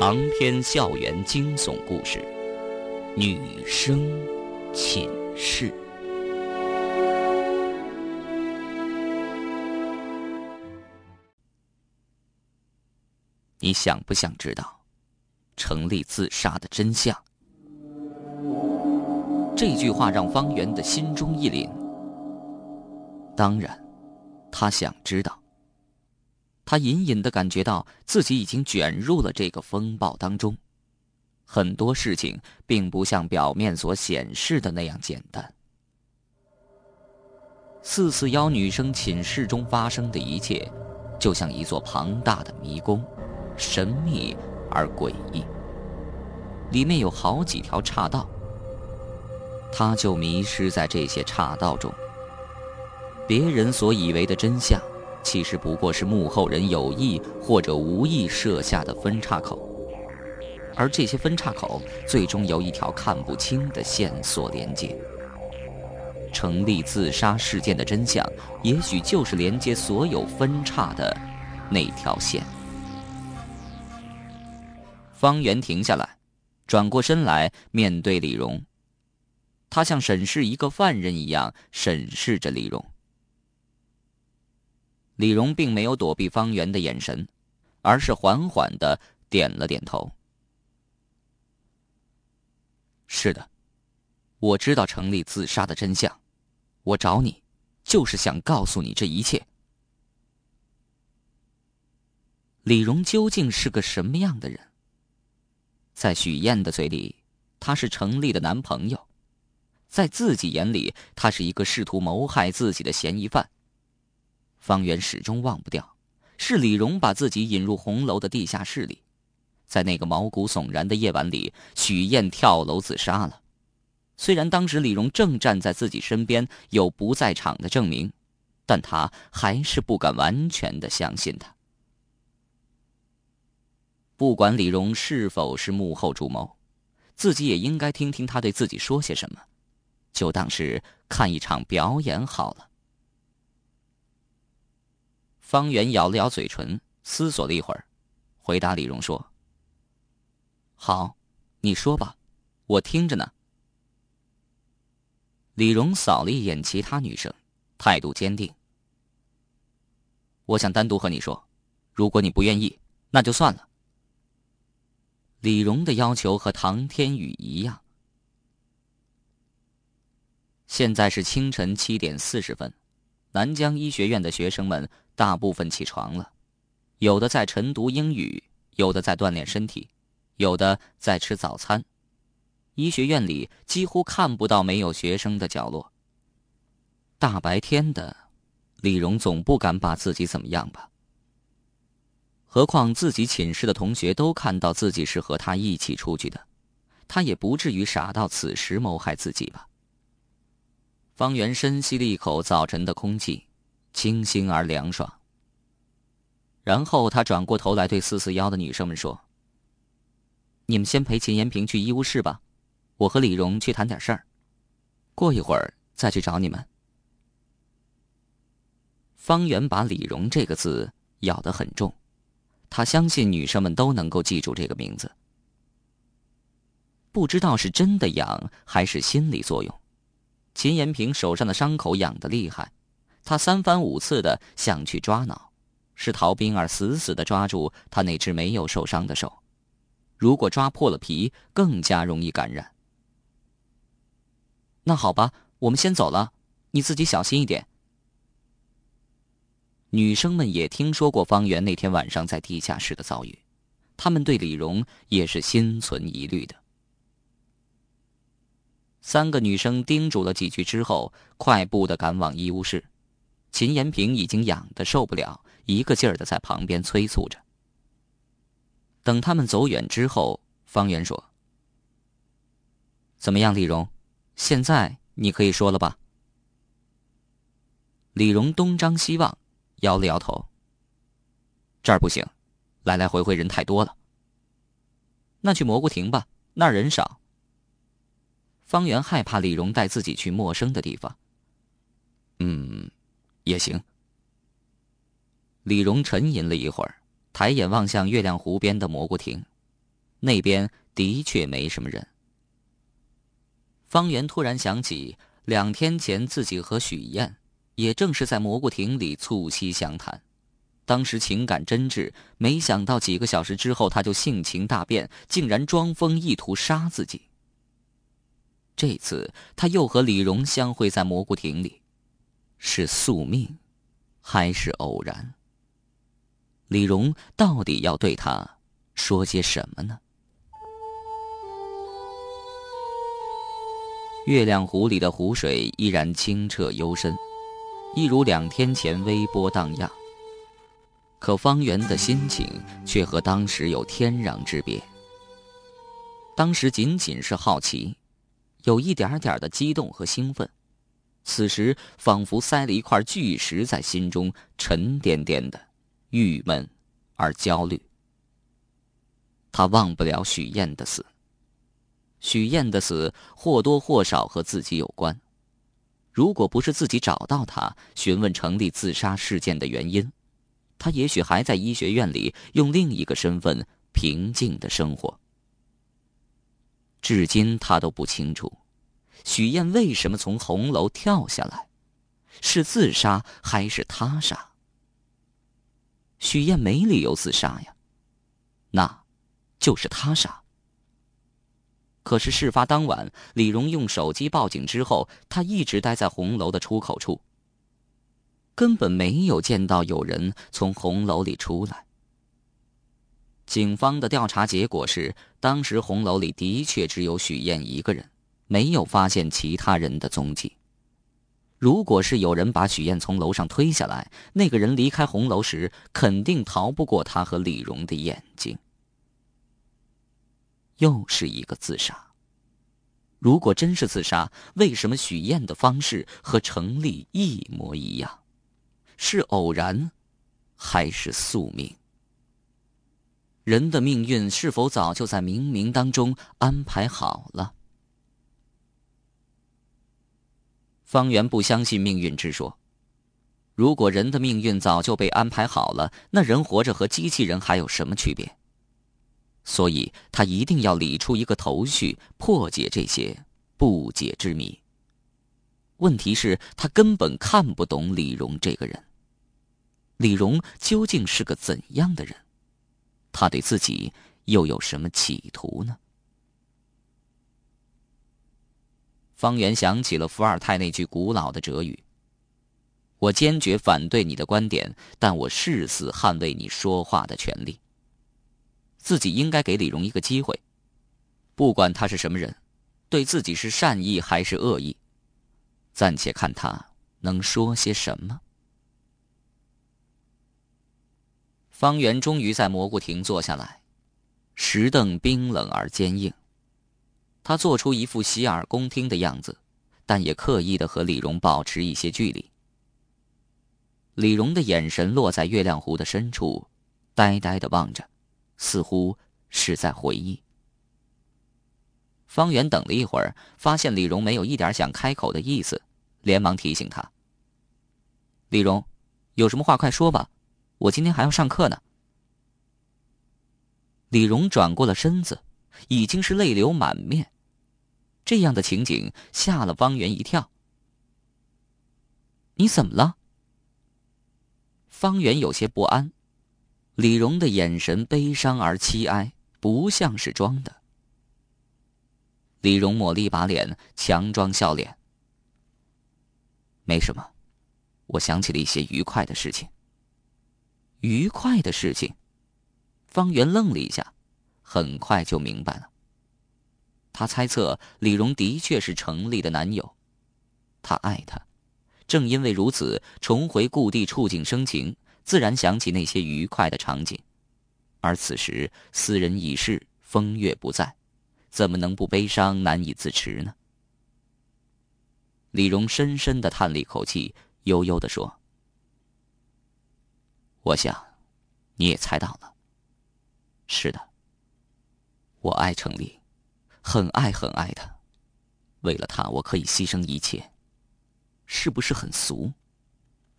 长篇校园惊悚故事，《女生寝室》。你想不想知道程立自杀的真相？这句话让方圆的心中一凛。当然，他想知道。他隐隐的感觉到自己已经卷入了这个风暴当中，很多事情并不像表面所显示的那样简单。四四幺女生寝室中发生的一切，就像一座庞大的迷宫，神秘而诡异。里面有好几条岔道，他就迷失在这些岔道中。别人所以为的真相。其实不过是幕后人有意或者无意设下的分岔口，而这些分岔口最终由一条看不清的线索连接。成立自杀事件的真相，也许就是连接所有分叉的那条线。方圆停下来，转过身来面对李荣，他像审视一个犯人一样审视着李荣。李荣并没有躲避方圆的眼神，而是缓缓的点了点头。是的，我知道程立自杀的真相，我找你，就是想告诉你这一切。李荣究竟是个什么样的人？在许燕的嘴里，他是程立的男朋友；在自己眼里，他是一个试图谋害自己的嫌疑犯。方圆始终忘不掉，是李荣把自己引入红楼的地下室里，在那个毛骨悚然的夜晚里，许燕跳楼自杀了。虽然当时李荣正站在自己身边，有不在场的证明，但他还是不敢完全的相信他。不管李荣是否是幕后主谋，自己也应该听听他对自己说些什么，就当是看一场表演好了。方圆咬了咬嘴唇，思索了一会儿，回答李荣说：“好，你说吧，我听着呢。”李荣扫了一眼其他女生，态度坚定：“我想单独和你说，如果你不愿意，那就算了。”李荣的要求和唐天宇一样。现在是清晨七点四十分，南疆医学院的学生们。大部分起床了，有的在晨读英语，有的在锻炼身体，有的在吃早餐。医学院里几乎看不到没有学生的角落。大白天的，李荣总不敢把自己怎么样吧？何况自己寝室的同学都看到自己是和他一起出去的，他也不至于傻到此时谋害自己吧？方圆深吸了一口早晨的空气。清新而凉爽。然后他转过头来对四四幺的女生们说：“你们先陪秦延平去医务室吧，我和李荣去谈点事儿，过一会儿再去找你们。”方圆把“李荣”这个字咬得很重，他相信女生们都能够记住这个名字。不知道是真的痒还是心理作用，秦延平手上的伤口痒得厉害。他三番五次的想去抓挠，是陶冰儿死死的抓住他那只没有受伤的手。如果抓破了皮，更加容易感染。那好吧，我们先走了，你自己小心一点。女生们也听说过方圆那天晚上在地下室的遭遇，她们对李荣也是心存疑虑的。三个女生叮嘱了几句之后，快步的赶往医务室。秦延平已经痒得受不了，一个劲儿的在旁边催促着。等他们走远之后，方圆说：“怎么样，李荣？现在你可以说了吧？”李荣东张西望，摇了摇头：“这儿不行，来来回回人太多了。那去蘑菇亭吧，那儿人少。”方圆害怕李荣带自己去陌生的地方。嗯。也行。李荣沉吟了一会儿，抬眼望向月亮湖边的蘑菇亭，那边的确没什么人。方圆突然想起，两天前自己和许燕，也正是在蘑菇亭里促膝相谈，当时情感真挚，没想到几个小时之后他就性情大变，竟然装疯意图杀自己。这次他又和李荣相会在蘑菇亭里，是宿命，还是偶然？李荣到底要对他说些什么呢？月亮湖里的湖水依然清澈幽深，一如两天前微波荡漾。可方圆的心情却和当时有天壤之别。当时仅仅是好奇，有一点点的激动和兴奋，此时仿佛塞了一块巨石在心中，沉甸甸的，郁闷而焦虑。他忘不了许燕的死。许燕的死或多或少和自己有关。如果不是自己找到他，询问成立自杀事件的原因，他也许还在医学院里用另一个身份平静的生活。至今他都不清楚，许燕为什么从红楼跳下来，是自杀还是他杀？许燕没理由自杀呀，那，就是他杀。可是事发当晚，李荣用手机报警之后，他一直待在红楼的出口处，根本没有见到有人从红楼里出来。警方的调查结果是，当时红楼里的确只有许燕一个人，没有发现其他人的踪迹。如果是有人把许燕从楼上推下来，那个人离开红楼时，肯定逃不过他和李荣的眼睛。又是一个自杀。如果真是自杀，为什么许燕的方式和程立一模一样？是偶然，还是宿命？人的命运是否早就在冥冥当中安排好了？方圆不相信命运之说。如果人的命运早就被安排好了，那人活着和机器人还有什么区别？所以他一定要理出一个头绪，破解这些不解之谜。问题是，他根本看不懂李荣这个人。李荣究竟是个怎样的人？他对自己又有什么企图呢？方圆想起了伏尔泰那句古老的哲语：“我坚决反对你的观点，但我誓死捍卫你说话的权利。”自己应该给李荣一个机会，不管他是什么人，对自己是善意还是恶意，暂且看他能说些什么。方圆终于在蘑菇亭坐下来，石凳冰冷而坚硬，他做出一副洗耳恭听的样子，但也刻意的和李荣保持一些距离。李荣的眼神落在月亮湖的深处，呆呆的望着。似乎是在回忆。方圆等了一会儿，发现李荣没有一点想开口的意思，连忙提醒他：“李荣，有什么话快说吧，我今天还要上课呢。”李荣转过了身子，已经是泪流满面。这样的情景吓了方圆一跳。“你怎么了？”方圆有些不安。李荣的眼神悲伤而凄哀，不像是装的。李荣抹了一把脸，强装笑脸：“没什么，我想起了一些愉快的事情。”愉快的事情，方圆愣了一下，很快就明白了。他猜测李荣的确是程立的男友，他爱她，正因为如此，重回故地触景生情。自然想起那些愉快的场景，而此时斯人已逝，风月不在，怎么能不悲伤难以自持呢？李荣深深的叹了一口气，悠悠的说：“我想，你也猜到了。是的，我爱程立，很爱很爱他，为了他，我可以牺牲一切，是不是很俗？”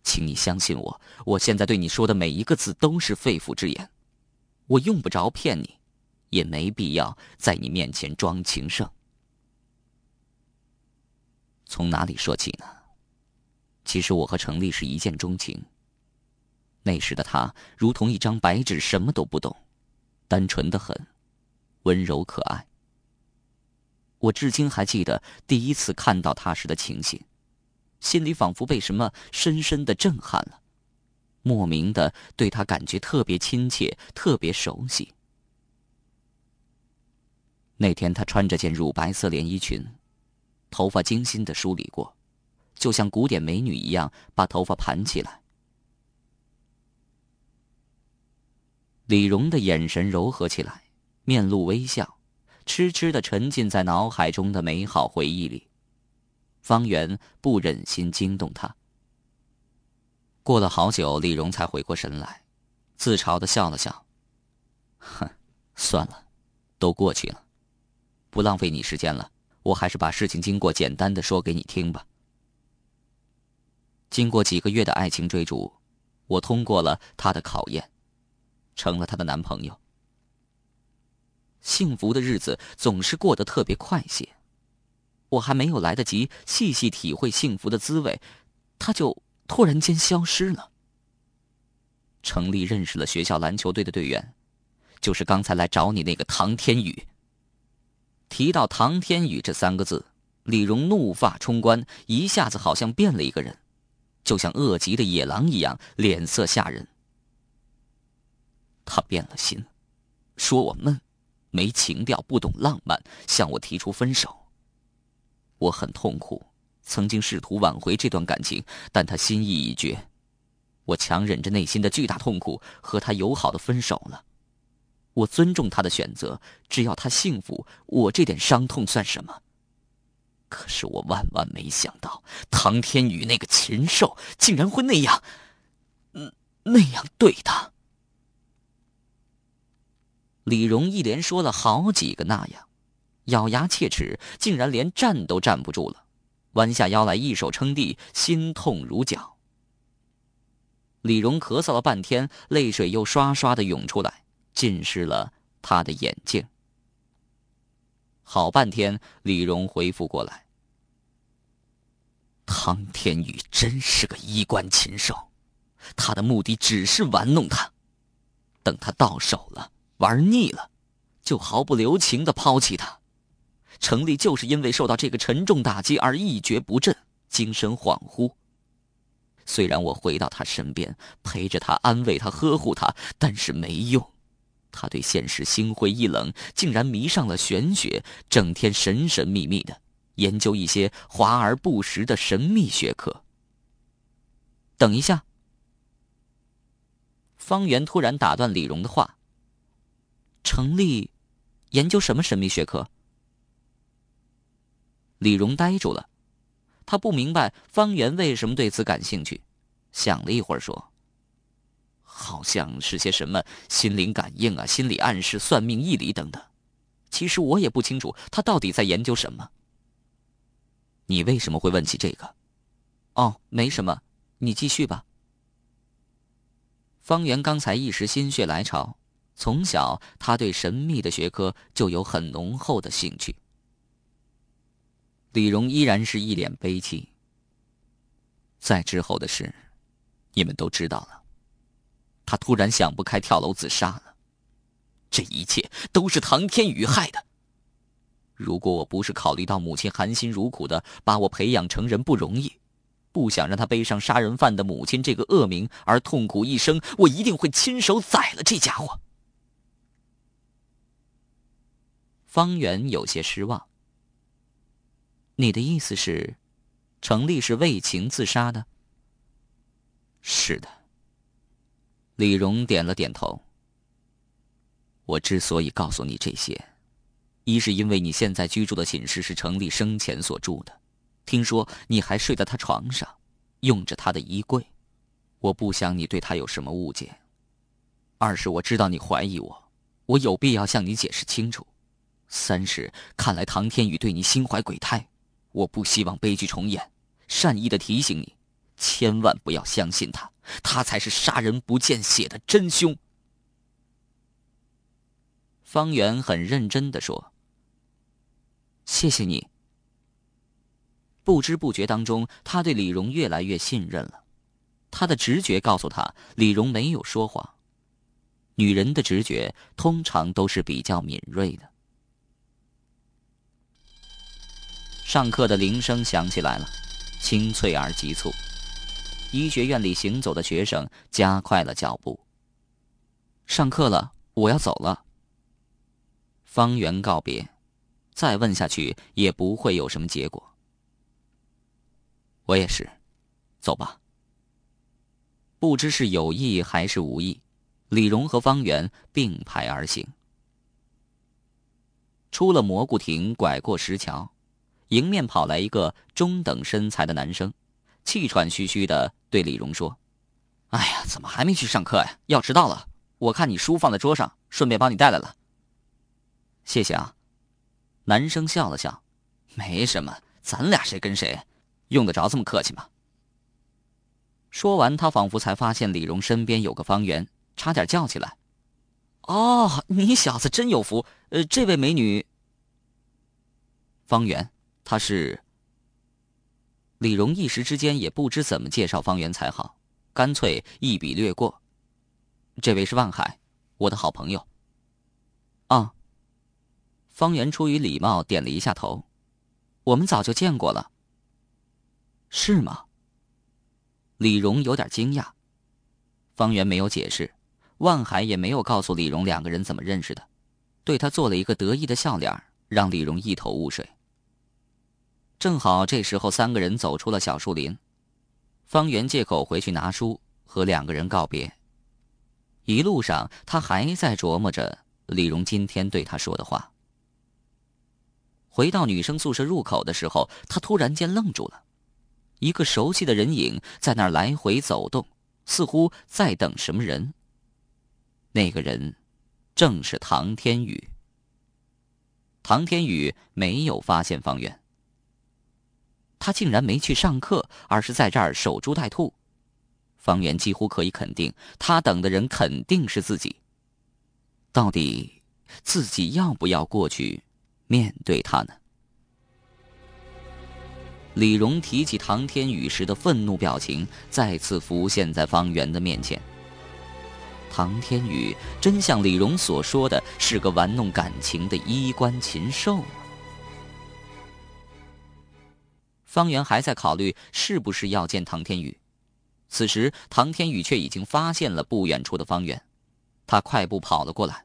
请你相信我，我现在对你说的每一个字都是肺腑之言，我用不着骗你，也没必要在你面前装情圣。从哪里说起呢？其实我和程丽是一见钟情。那时的他如同一张白纸，什么都不懂，单纯的很，温柔可爱。我至今还记得第一次看到他时的情形，心里仿佛被什么深深的震撼了，莫名的对他感觉特别亲切，特别熟悉。那天他穿着件乳白色连衣裙，头发精心的梳理过，就像古典美女一样把头发盘起来。李荣的眼神柔和起来，面露微笑，痴痴的沉浸在脑海中的美好回忆里。方圆不忍心惊动他。过了好久，李荣才回过神来，自嘲的笑了笑：“哼，算了，都过去了。”不浪费你时间了，我还是把事情经过简单的说给你听吧。经过几个月的爱情追逐，我通过了他的考验，成了他的男朋友。幸福的日子总是过得特别快些，我还没有来得及细细体会幸福的滋味，他就突然间消失了。程立认识了学校篮球队的队员，就是刚才来找你那个唐天宇。提到唐天宇这三个字，李荣怒发冲冠，一下子好像变了一个人，就像饿极的野狼一样，脸色吓人。他变了心，说我闷，没情调，不懂浪漫，向我提出分手。我很痛苦，曾经试图挽回这段感情，但他心意已决。我强忍着内心的巨大痛苦，和他友好的分手了。我尊重他的选择，只要他幸福，我这点伤痛算什么？可是我万万没想到，唐天宇那个禽兽竟然会那样，嗯，那样对他。李荣一连说了好几个那样，咬牙切齿，竟然连站都站不住了，弯下腰来，一手撑地，心痛如绞。李荣咳嗽了半天，泪水又刷刷的涌出来。浸湿了他的眼睛。好半天，李荣恢复过来。唐天宇真是个衣冠禽兽，他的目的只是玩弄他，等他到手了，玩腻了，就毫不留情的抛弃他。程立就是因为受到这个沉重打击而一蹶不振，精神恍惚。虽然我回到他身边，陪着他，安慰他，呵护他，但是没用。他对现实心灰意冷，竟然迷上了玄学，整天神神秘秘的研究一些华而不实的神秘学科。等一下，方圆突然打断李荣的话：“成立，研究什么神秘学科？”李荣呆住了，他不明白方圆为什么对此感兴趣，想了一会儿说。好像是些什么心灵感应啊、心理暗示、算命、义理等等。其实我也不清楚他到底在研究什么。你为什么会问起这个？哦，没什么，你继续吧。方圆刚才一时心血来潮，从小他对神秘的学科就有很浓厚的兴趣。李荣依然是一脸悲戚。再之后的事，你们都知道了。他突然想不开，跳楼自杀了。这一切都是唐天宇害的。如果我不是考虑到母亲含辛茹苦的把我培养成人不容易，不想让他背上杀人犯的母亲这个恶名而痛苦一生，我一定会亲手宰了这家伙。方圆有些失望。你的意思是，程立是为情自杀的？是的。李荣点了点头。我之所以告诉你这些，一是因为你现在居住的寝室是程立生前所住的，听说你还睡在他床上，用着他的衣柜，我不想你对他有什么误解；二是我知道你怀疑我，我有必要向你解释清楚；三是看来唐天宇对你心怀鬼胎，我不希望悲剧重演，善意的提醒你，千万不要相信他。他才是杀人不见血的真凶。方圆很认真的说：“谢谢你。”不知不觉当中，他对李荣越来越信任了。他的直觉告诉他，李荣没有说谎。女人的直觉通常都是比较敏锐的。上课的铃声响起来了，清脆而急促。医学院里行走的学生加快了脚步。上课了，我要走了。方圆告别，再问下去也不会有什么结果。我也是，走吧。不知是有意还是无意，李荣和方圆并排而行。出了蘑菇亭，拐过石桥，迎面跑来一个中等身材的男生，气喘吁吁的对李荣说：“哎呀，怎么还没去上课呀？要迟到了。我看你书放在桌上，顺便帮你带来了。”谢谢啊，男生笑了笑：“没什么，咱俩谁跟谁。”用得着这么客气吗？说完，他仿佛才发现李荣身边有个方圆，差点叫起来：“哦，你小子真有福！呃，这位美女，方圆，他是……”李荣一时之间也不知怎么介绍方圆才好，干脆一笔略过：“这位是万海，我的好朋友。”啊，方圆出于礼貌点了一下头：“我们早就见过了。”是吗？李荣有点惊讶。方圆没有解释，万海也没有告诉李荣两个人怎么认识的，对他做了一个得意的笑脸，让李荣一头雾水。正好这时候，三个人走出了小树林，方圆借口回去拿书，和两个人告别。一路上，他还在琢磨着李荣今天对他说的话。回到女生宿舍入口的时候，他突然间愣住了。一个熟悉的人影在那儿来回走动，似乎在等什么人。那个人，正是唐天宇。唐天宇没有发现方圆，他竟然没去上课，而是在这儿守株待兔。方圆几乎可以肯定，他等的人肯定是自己。到底，自己要不要过去面对他呢？李荣提起唐天宇时的愤怒表情，再次浮现在方圆的面前。唐天宇真像李荣所说的是个玩弄感情的衣冠禽兽方圆还在考虑是不是要见唐天宇，此时唐天宇却已经发现了不远处的方圆，他快步跑了过来。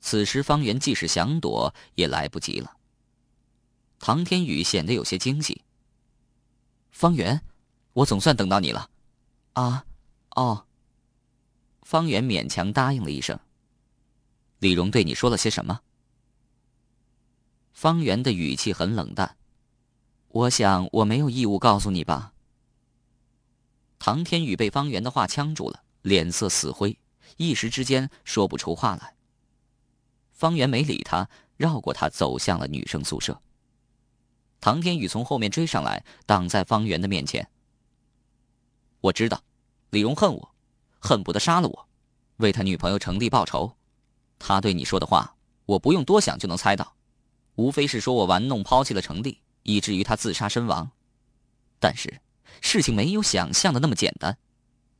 此时方圆即使想躲也来不及了。唐天宇显得有些惊喜。方圆，我总算等到你了，啊，哦。方圆勉强答应了一声。李荣对你说了些什么？方圆的语气很冷淡。我想我没有义务告诉你吧。唐天宇被方圆的话呛住了，脸色死灰，一时之间说不出话来。方圆没理他，绕过他走向了女生宿舍。唐天宇从后面追上来，挡在方圆的面前。我知道，李荣恨我，恨不得杀了我，为他女朋友程丽报仇。他对你说的话，我不用多想就能猜到，无非是说我玩弄抛弃了程丽，以至于他自杀身亡。但是，事情没有想象的那么简单。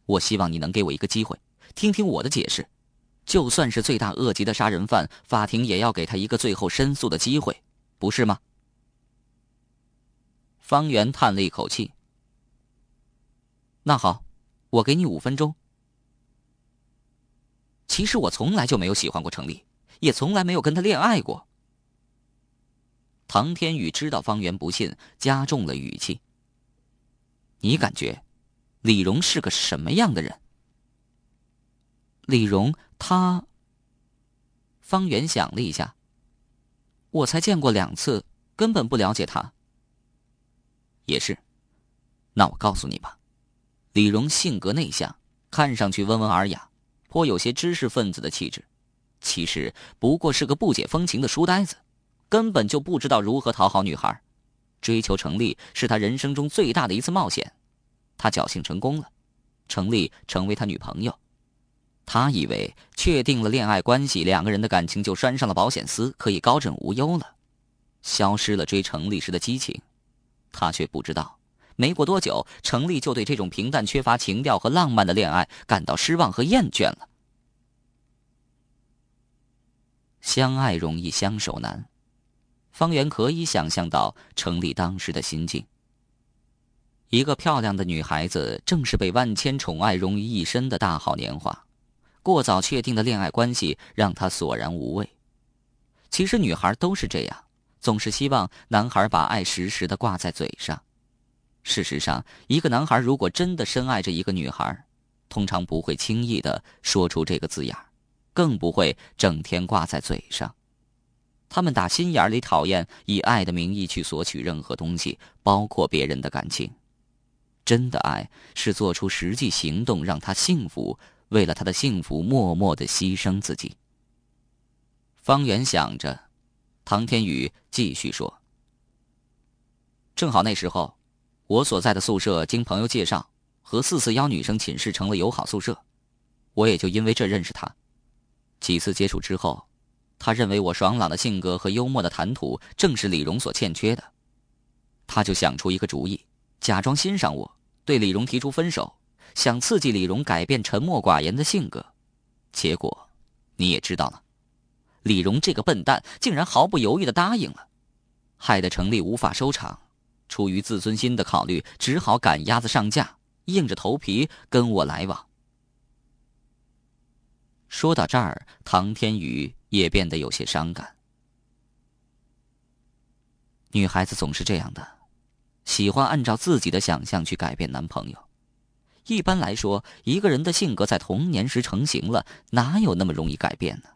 我希望你能给我一个机会，听听我的解释。就算是罪大恶极的杀人犯，法庭也要给他一个最后申诉的机会，不是吗？方圆叹了一口气。那好，我给你五分钟。其实我从来就没有喜欢过程丽，也从来没有跟他恋爱过。唐天宇知道方圆不信，加重了语气。你感觉，李荣是个什么样的人？李荣，他。方圆想了一下。我才见过两次，根本不了解他。也是，那我告诉你吧，李荣性格内向，看上去温文尔雅，颇有些知识分子的气质，其实不过是个不解风情的书呆子，根本就不知道如何讨好女孩。追求程丽是他人生中最大的一次冒险，他侥幸成功了，程丽成为他女朋友。他以为确定了恋爱关系，两个人的感情就拴上了保险丝，可以高枕无忧了，消失了追程丽时的激情。他却不知道，没过多久，程丽就对这种平淡、缺乏情调和浪漫的恋爱感到失望和厌倦了。相爱容易相守难，方圆可以想象到程丽当时的心境。一个漂亮的女孩子，正是被万千宠爱融于一身的大好年华，过早确定的恋爱关系让她索然无味。其实女孩都是这样，总是希望男孩把爱时时的挂在嘴上。事实上，一个男孩如果真的深爱着一个女孩，通常不会轻易的说出这个字眼。更不会整天挂在嘴上。他们打心眼里讨厌以爱的名义去索取任何东西，包括别人的感情。真的爱是做出实际行动让他幸福，为了他的幸福默默的牺牲自己。方圆想着，唐天宇继续说：“正好那时候，我所在的宿舍经朋友介绍，和四四幺女生寝室成了友好宿舍，我也就因为这认识她。”几次接触之后，他认为我爽朗的性格和幽默的谈吐正是李荣所欠缺的，他就想出一个主意，假装欣赏我，对李荣提出分手，想刺激李荣改变沉默寡言的性格。结果，你也知道了，李荣这个笨蛋竟然毫不犹豫的答应了，害得程丽无法收场。出于自尊心的考虑，只好赶鸭子上架，硬着头皮跟我来往。说到这儿，唐天宇也变得有些伤感。女孩子总是这样的，喜欢按照自己的想象去改变男朋友。一般来说，一个人的性格在童年时成型了，哪有那么容易改变呢？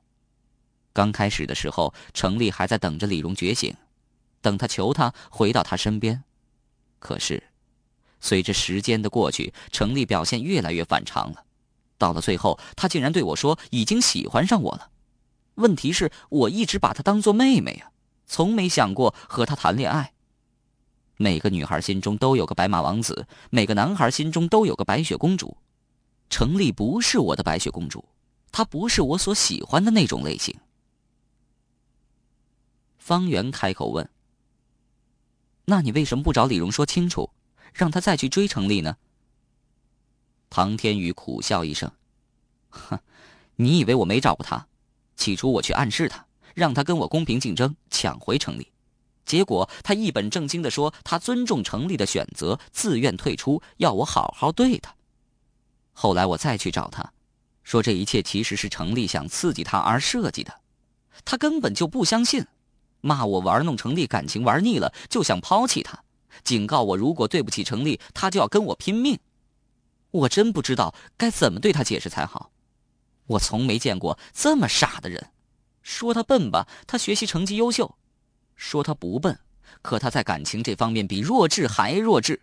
刚开始的时候，程丽还在等着李荣觉醒，等他求她回到他身边。可是，随着时间的过去，程丽表现越来越反常了。到了最后，他竟然对我说：“已经喜欢上我了。”问题是我一直把她当做妹妹啊，从没想过和她谈恋爱。每个女孩心中都有个白马王子，每个男孩心中都有个白雪公主。程丽不是我的白雪公主，她不是我所喜欢的那种类型。方圆开口问：“那你为什么不找李荣说清楚，让他再去追程丽呢？”唐天宇苦笑一声：“哼，你以为我没找过他？起初我去暗示他，让他跟我公平竞争，抢回程立。结果他一本正经的说，他尊重程立的选择，自愿退出，要我好好对他。后来我再去找他，说这一切其实是程立想刺激他而设计的。他根本就不相信，骂我玩弄程立感情玩腻了，就想抛弃他，警告我如果对不起程立，他就要跟我拼命。”我真不知道该怎么对他解释才好，我从没见过这么傻的人。说他笨吧，他学习成绩优秀；说他不笨，可他在感情这方面比弱智还弱智。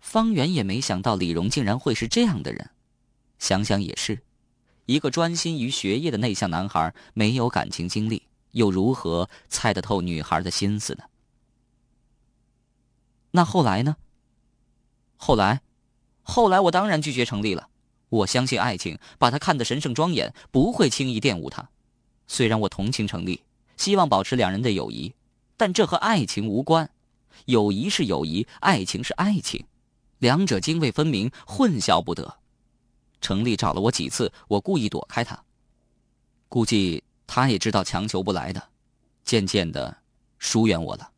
方圆也没想到李荣竟然会是这样的人，想想也是，一个专心于学业的内向男孩，没有感情经历，又如何猜得透女孩的心思呢？那后来呢？后来，后来我当然拒绝成立了。我相信爱情，把他看得神圣庄严，不会轻易玷污他。虽然我同情成立，希望保持两人的友谊，但这和爱情无关。友谊是友谊，爱情是爱情，两者泾渭分明，混淆不得。程立找了我几次，我故意躲开他。估计他也知道强求不来的，渐渐的疏远我了。